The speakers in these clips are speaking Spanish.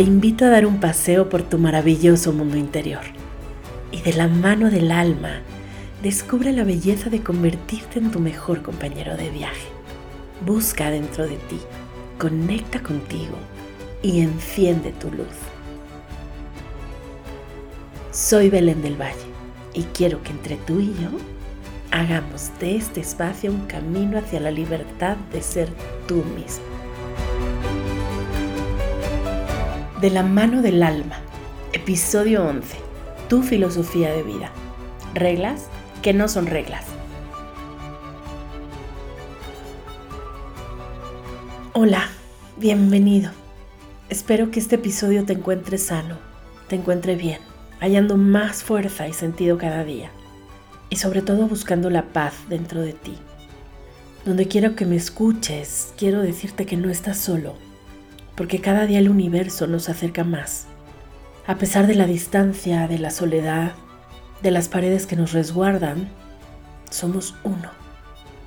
te invito a dar un paseo por tu maravilloso mundo interior. Y de la mano del alma, descubre la belleza de convertirte en tu mejor compañero de viaje. Busca dentro de ti, conecta contigo y enciende tu luz. Soy Belén del Valle y quiero que entre tú y yo hagamos de este espacio un camino hacia la libertad de ser tú mismo. De la mano del alma, episodio 11, tu filosofía de vida. Reglas que no son reglas. Hola, bienvenido. Espero que este episodio te encuentre sano, te encuentre bien, hallando más fuerza y sentido cada día. Y sobre todo buscando la paz dentro de ti. Donde quiero que me escuches, quiero decirte que no estás solo porque cada día el universo nos acerca más. A pesar de la distancia, de la soledad, de las paredes que nos resguardan, somos uno.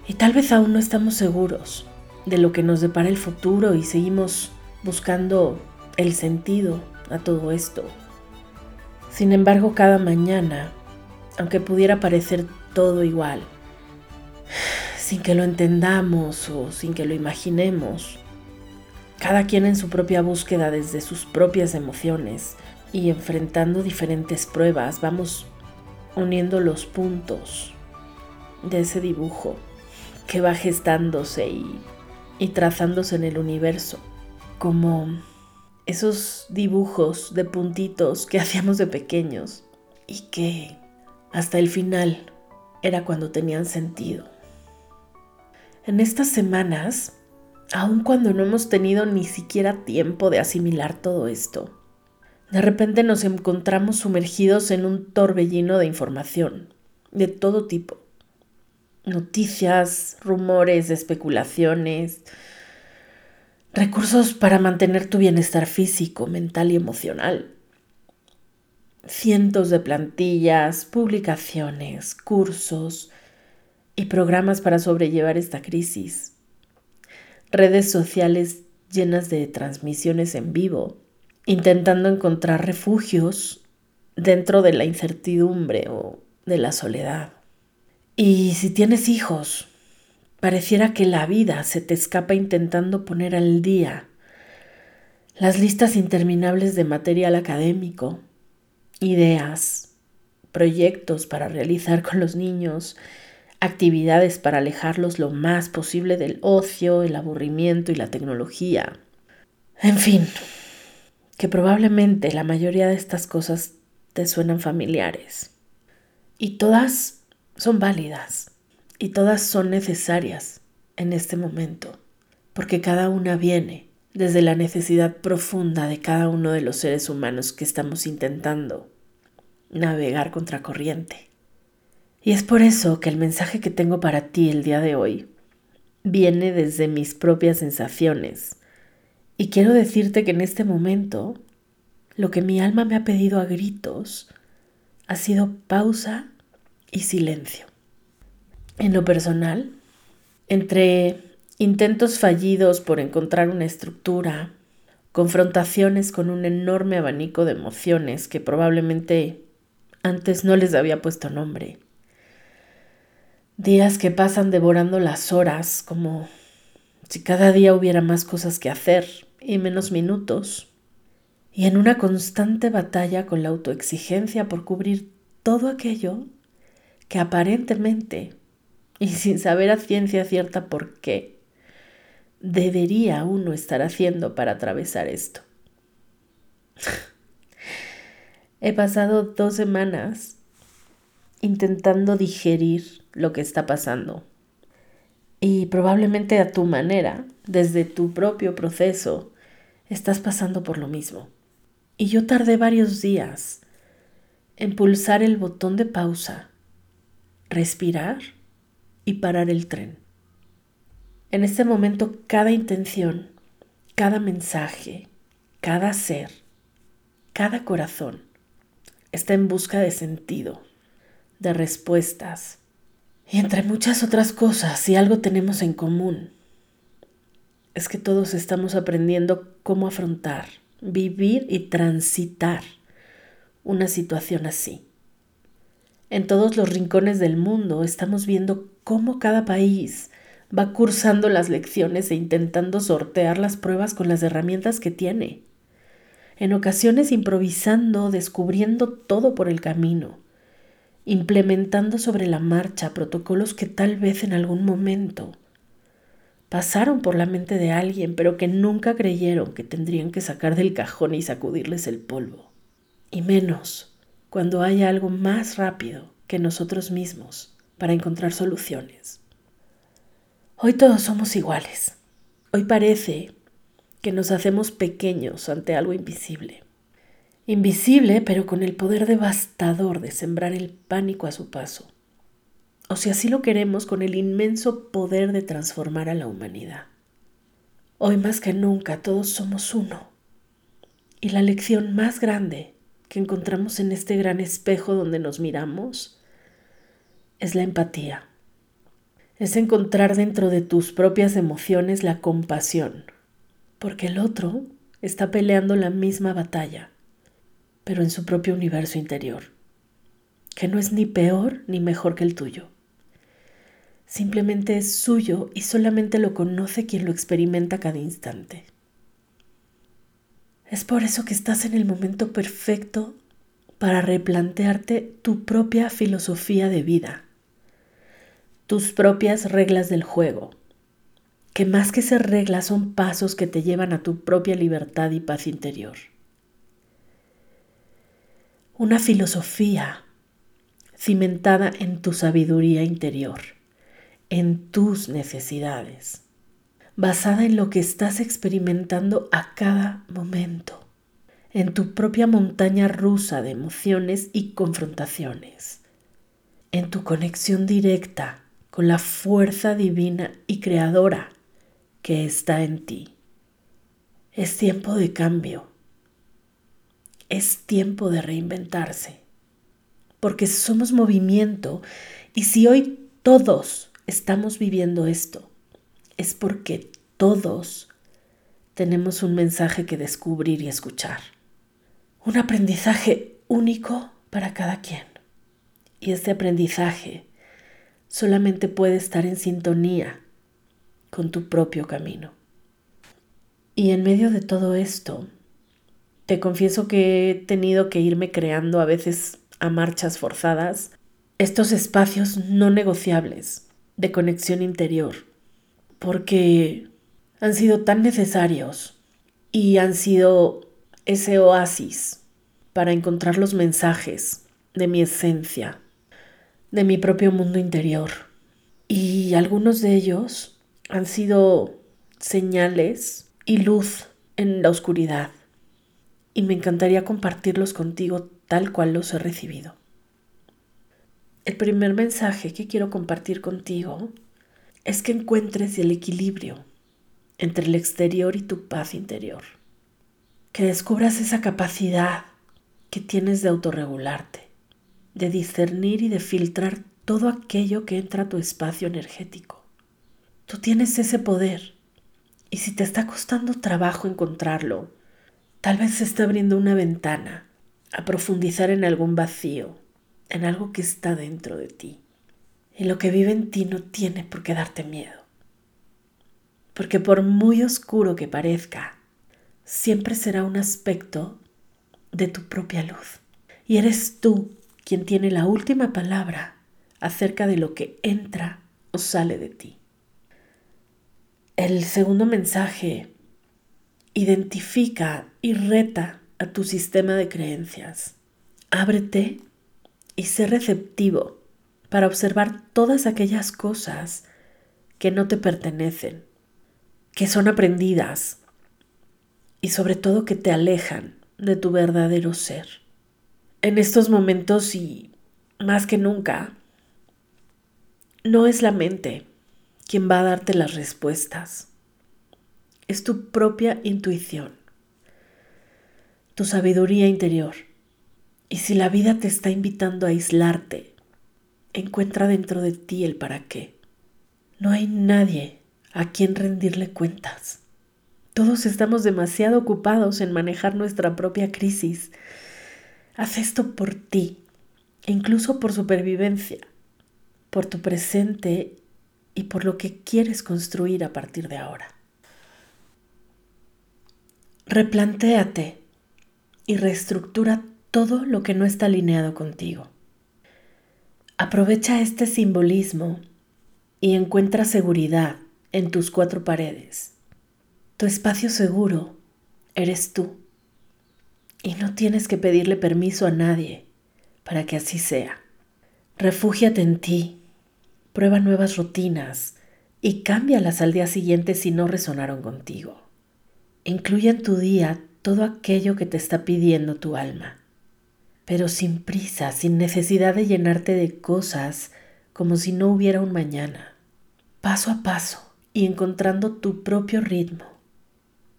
Y tal vez aún no estamos seguros de lo que nos depara el futuro y seguimos buscando el sentido a todo esto. Sin embargo, cada mañana, aunque pudiera parecer todo igual, sin que lo entendamos o sin que lo imaginemos, cada quien en su propia búsqueda desde sus propias emociones y enfrentando diferentes pruebas, vamos uniendo los puntos de ese dibujo que va gestándose y, y trazándose en el universo, como esos dibujos de puntitos que hacíamos de pequeños y que hasta el final era cuando tenían sentido. En estas semanas aun cuando no hemos tenido ni siquiera tiempo de asimilar todo esto. De repente nos encontramos sumergidos en un torbellino de información, de todo tipo. Noticias, rumores, especulaciones, recursos para mantener tu bienestar físico, mental y emocional. Cientos de plantillas, publicaciones, cursos y programas para sobrellevar esta crisis redes sociales llenas de transmisiones en vivo, intentando encontrar refugios dentro de la incertidumbre o de la soledad. Y si tienes hijos, pareciera que la vida se te escapa intentando poner al día las listas interminables de material académico, ideas, proyectos para realizar con los niños, actividades para alejarlos lo más posible del ocio, el aburrimiento y la tecnología. En fin, que probablemente la mayoría de estas cosas te suenan familiares. Y todas son válidas y todas son necesarias en este momento, porque cada una viene desde la necesidad profunda de cada uno de los seres humanos que estamos intentando navegar contra corriente. Y es por eso que el mensaje que tengo para ti el día de hoy viene desde mis propias sensaciones. Y quiero decirte que en este momento lo que mi alma me ha pedido a gritos ha sido pausa y silencio. En lo personal, entre intentos fallidos por encontrar una estructura, confrontaciones con un enorme abanico de emociones que probablemente antes no les había puesto nombre, Días que pasan devorando las horas, como si cada día hubiera más cosas que hacer y menos minutos. Y en una constante batalla con la autoexigencia por cubrir todo aquello que aparentemente, y sin saber a ciencia cierta por qué, debería uno estar haciendo para atravesar esto. He pasado dos semanas intentando digerir lo que está pasando. Y probablemente a tu manera, desde tu propio proceso, estás pasando por lo mismo. Y yo tardé varios días en pulsar el botón de pausa, respirar y parar el tren. En este momento cada intención, cada mensaje, cada ser, cada corazón está en busca de sentido, de respuestas, y entre muchas otras cosas, si algo tenemos en común, es que todos estamos aprendiendo cómo afrontar vivir y transitar una situación así. En todos los rincones del mundo estamos viendo cómo cada país va cursando las lecciones e intentando sortear las pruebas con las herramientas que tiene. En ocasiones improvisando, descubriendo todo por el camino, implementando sobre la marcha protocolos que tal vez en algún momento pasaron por la mente de alguien, pero que nunca creyeron que tendrían que sacar del cajón y sacudirles el polvo. Y menos cuando haya algo más rápido que nosotros mismos para encontrar soluciones. Hoy todos somos iguales. Hoy parece que nos hacemos pequeños ante algo invisible. Invisible, pero con el poder devastador de sembrar el pánico a su paso o si así lo queremos, con el inmenso poder de transformar a la humanidad. Hoy más que nunca todos somos uno. Y la lección más grande que encontramos en este gran espejo donde nos miramos es la empatía. Es encontrar dentro de tus propias emociones la compasión, porque el otro está peleando la misma batalla, pero en su propio universo interior, que no es ni peor ni mejor que el tuyo simplemente es suyo y solamente lo conoce quien lo experimenta cada instante. Es por eso que estás en el momento perfecto para replantearte tu propia filosofía de vida, tus propias reglas del juego, que más que ser reglas son pasos que te llevan a tu propia libertad y paz interior. Una filosofía cimentada en tu sabiduría interior en tus necesidades, basada en lo que estás experimentando a cada momento, en tu propia montaña rusa de emociones y confrontaciones, en tu conexión directa con la fuerza divina y creadora que está en ti. Es tiempo de cambio. Es tiempo de reinventarse. Porque somos movimiento y si hoy todos estamos viviendo esto es porque todos tenemos un mensaje que descubrir y escuchar. Un aprendizaje único para cada quien. Y este aprendizaje solamente puede estar en sintonía con tu propio camino. Y en medio de todo esto, te confieso que he tenido que irme creando a veces a marchas forzadas estos espacios no negociables de conexión interior, porque han sido tan necesarios y han sido ese oasis para encontrar los mensajes de mi esencia, de mi propio mundo interior. Y algunos de ellos han sido señales y luz en la oscuridad. Y me encantaría compartirlos contigo tal cual los he recibido. El primer mensaje que quiero compartir contigo es que encuentres el equilibrio entre el exterior y tu paz interior. Que descubras esa capacidad que tienes de autorregularte, de discernir y de filtrar todo aquello que entra a tu espacio energético. Tú tienes ese poder y si te está costando trabajo encontrarlo, tal vez se está abriendo una ventana a profundizar en algún vacío en algo que está dentro de ti. Y lo que vive en ti no tiene por qué darte miedo. Porque por muy oscuro que parezca, siempre será un aspecto de tu propia luz. Y eres tú quien tiene la última palabra acerca de lo que entra o sale de ti. El segundo mensaje identifica y reta a tu sistema de creencias. Ábrete y ser receptivo para observar todas aquellas cosas que no te pertenecen, que son aprendidas y sobre todo que te alejan de tu verdadero ser. En estos momentos y más que nunca, no es la mente quien va a darte las respuestas, es tu propia intuición, tu sabiduría interior y si la vida te está invitando a aislarte, encuentra dentro de ti el para qué. No hay nadie a quien rendirle cuentas. Todos estamos demasiado ocupados en manejar nuestra propia crisis. Haz esto por ti, incluso por supervivencia, por tu presente y por lo que quieres construir a partir de ahora. Replantéate y reestructura todo lo que no está alineado contigo. Aprovecha este simbolismo y encuentra seguridad en tus cuatro paredes. Tu espacio seguro eres tú. Y no tienes que pedirle permiso a nadie para que así sea. Refúgiate en ti, prueba nuevas rutinas y cámbialas al día siguiente si no resonaron contigo. Incluye en tu día todo aquello que te está pidiendo tu alma, pero sin prisa, sin necesidad de llenarte de cosas como si no hubiera un mañana, paso a paso y encontrando tu propio ritmo.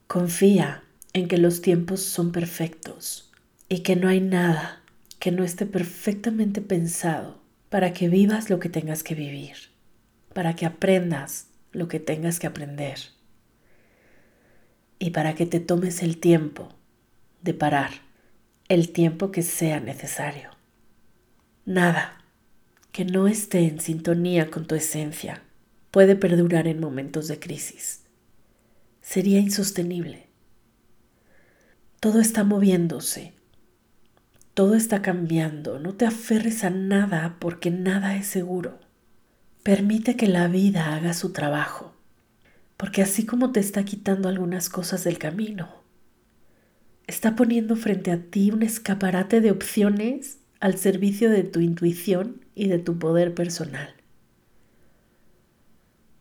Confía en que los tiempos son perfectos y que no hay nada que no esté perfectamente pensado para que vivas lo que tengas que vivir, para que aprendas lo que tengas que aprender y para que te tomes el tiempo de parar, el tiempo que sea necesario. Nada que no esté en sintonía con tu esencia puede perdurar en momentos de crisis. Sería insostenible. Todo está moviéndose. Todo está cambiando. No te aferres a nada porque nada es seguro. Permite que la vida haga su trabajo. Porque así como te está quitando algunas cosas del camino, está poniendo frente a ti un escaparate de opciones al servicio de tu intuición y de tu poder personal.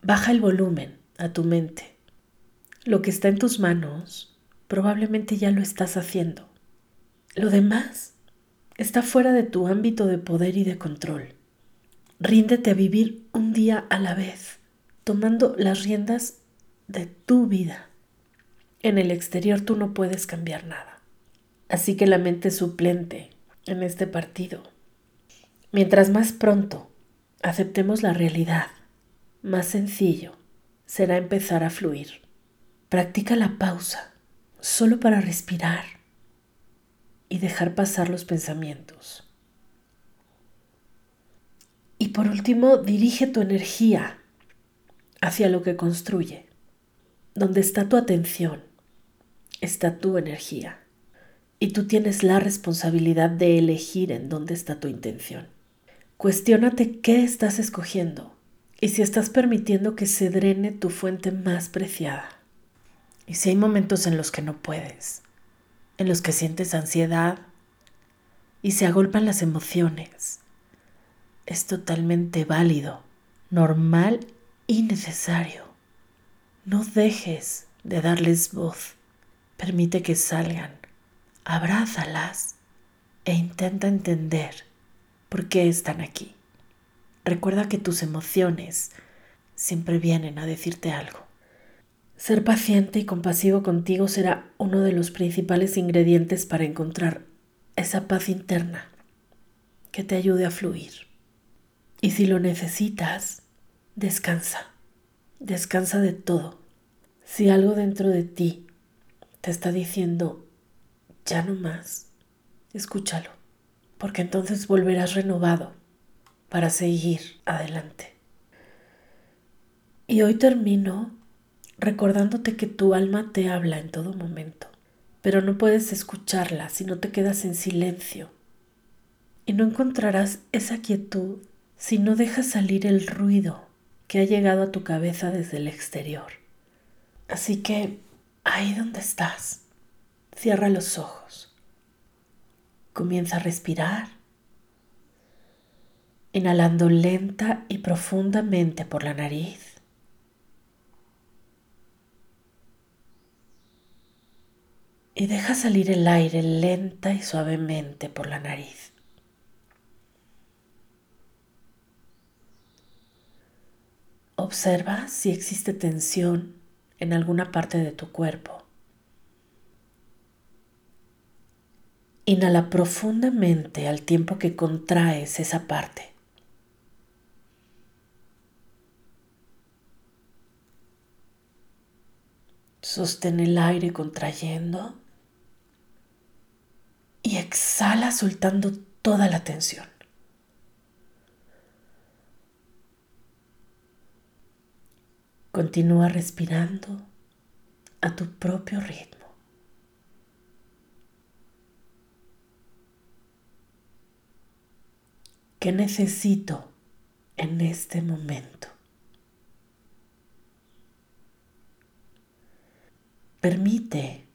Baja el volumen a tu mente. Lo que está en tus manos probablemente ya lo estás haciendo. Lo demás está fuera de tu ámbito de poder y de control. Ríndete a vivir un día a la vez, tomando las riendas de tu vida. En el exterior tú no puedes cambiar nada. Así que la mente suplente en este partido. Mientras más pronto aceptemos la realidad más sencillo será empezar a fluir. Practica la pausa solo para respirar y dejar pasar los pensamientos. Y por último, dirige tu energía hacia lo que construye. Donde está tu atención, está tu energía. Y tú tienes la responsabilidad de elegir en dónde está tu intención. Cuestiónate qué estás escogiendo y si estás permitiendo que se drene tu fuente más preciada. Y si hay momentos en los que no puedes, en los que sientes ansiedad y se agolpan las emociones, es totalmente válido, normal y necesario. No dejes de darles voz. Permite que salgan. Abrázalas e intenta entender por qué están aquí. Recuerda que tus emociones siempre vienen a decirte algo. Ser paciente y compasivo contigo será uno de los principales ingredientes para encontrar esa paz interna que te ayude a fluir. Y si lo necesitas, descansa. Descansa de todo. Si algo dentro de ti te está diciendo, ya no más, escúchalo, porque entonces volverás renovado para seguir adelante. Y hoy termino recordándote que tu alma te habla en todo momento, pero no puedes escucharla si no te quedas en silencio. Y no encontrarás esa quietud si no dejas salir el ruido que ha llegado a tu cabeza desde el exterior. Así que ahí donde estás, cierra los ojos. Comienza a respirar inhalando lenta y profundamente por la nariz. Y deja salir el aire lenta y suavemente por la nariz. Observa si existe tensión en alguna parte de tu cuerpo. Inhala profundamente al tiempo que contraes esa parte. Sostén el aire contrayendo y exhala soltando toda la tensión. Continúa respirando a tu propio ritmo. ¿Qué necesito en este momento? Permite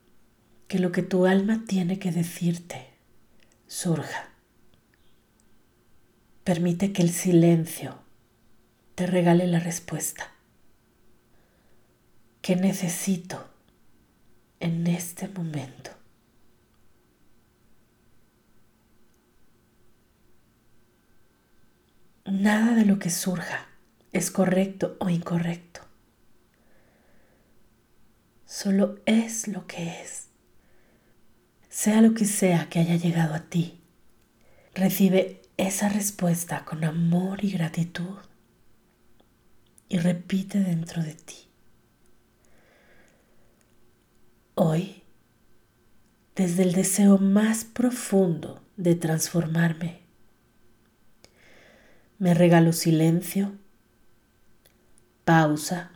que lo que tu alma tiene que decirte surja. Permite que el silencio te regale la respuesta. ¿Qué necesito en este momento? Nada de lo que surja es correcto o incorrecto solo es lo que es. Sea lo que sea que haya llegado a ti, recibe esa respuesta con amor y gratitud y repite dentro de ti. Hoy, desde el deseo más profundo de transformarme, me regalo silencio, pausa,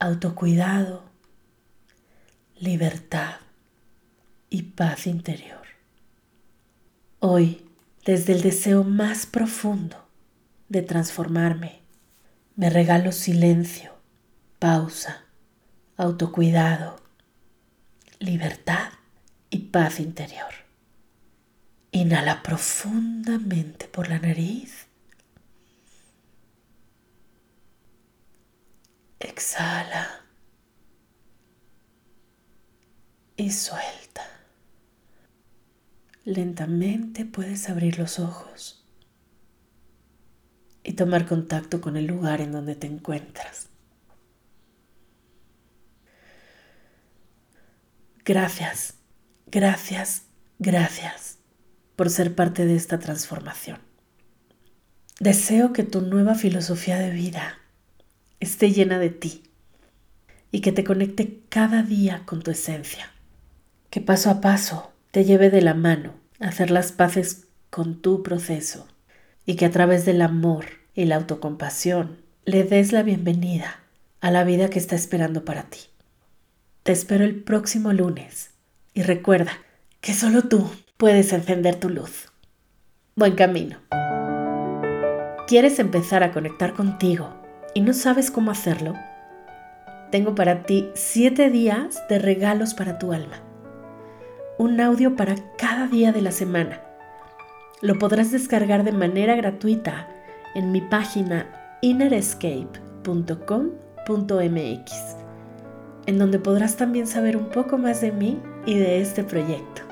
autocuidado, libertad y paz interior. Hoy, desde el deseo más profundo de transformarme, me regalo silencio, pausa, autocuidado, libertad y paz interior. Inhala profundamente por la nariz Exhala y suelta. Lentamente puedes abrir los ojos y tomar contacto con el lugar en donde te encuentras. Gracias, gracias, gracias por ser parte de esta transformación. Deseo que tu nueva filosofía de vida esté llena de ti y que te conecte cada día con tu esencia. Que paso a paso te lleve de la mano a hacer las paces con tu proceso y que a través del amor y la autocompasión le des la bienvenida a la vida que está esperando para ti. Te espero el próximo lunes y recuerda que solo tú puedes encender tu luz. Buen camino. ¿Quieres empezar a conectar contigo y no sabes cómo hacerlo, tengo para ti siete días de regalos para tu alma. Un audio para cada día de la semana. Lo podrás descargar de manera gratuita en mi página innerescape.com.mx, en donde podrás también saber un poco más de mí y de este proyecto.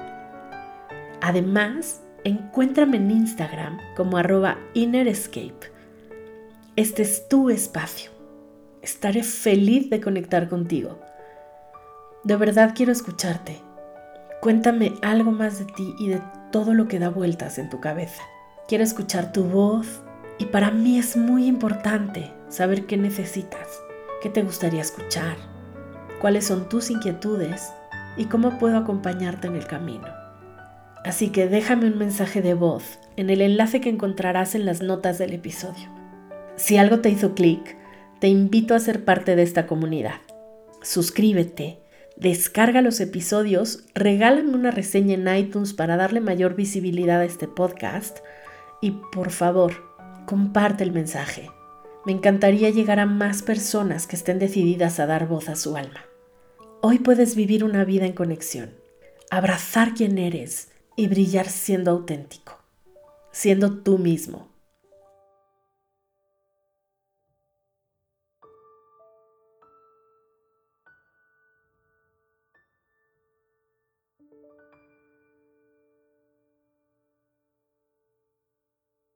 Además, encuéntrame en Instagram como arroba innerescape este es tu espacio. Estaré feliz de conectar contigo. De verdad quiero escucharte. Cuéntame algo más de ti y de todo lo que da vueltas en tu cabeza. Quiero escuchar tu voz y para mí es muy importante saber qué necesitas, qué te gustaría escuchar, cuáles son tus inquietudes y cómo puedo acompañarte en el camino. Así que déjame un mensaje de voz en el enlace que encontrarás en las notas del episodio. Si algo te hizo clic, te invito a ser parte de esta comunidad. Suscríbete, descarga los episodios, regálame una reseña en iTunes para darle mayor visibilidad a este podcast y por favor, comparte el mensaje. Me encantaría llegar a más personas que estén decididas a dar voz a su alma. Hoy puedes vivir una vida en conexión, abrazar quien eres y brillar siendo auténtico, siendo tú mismo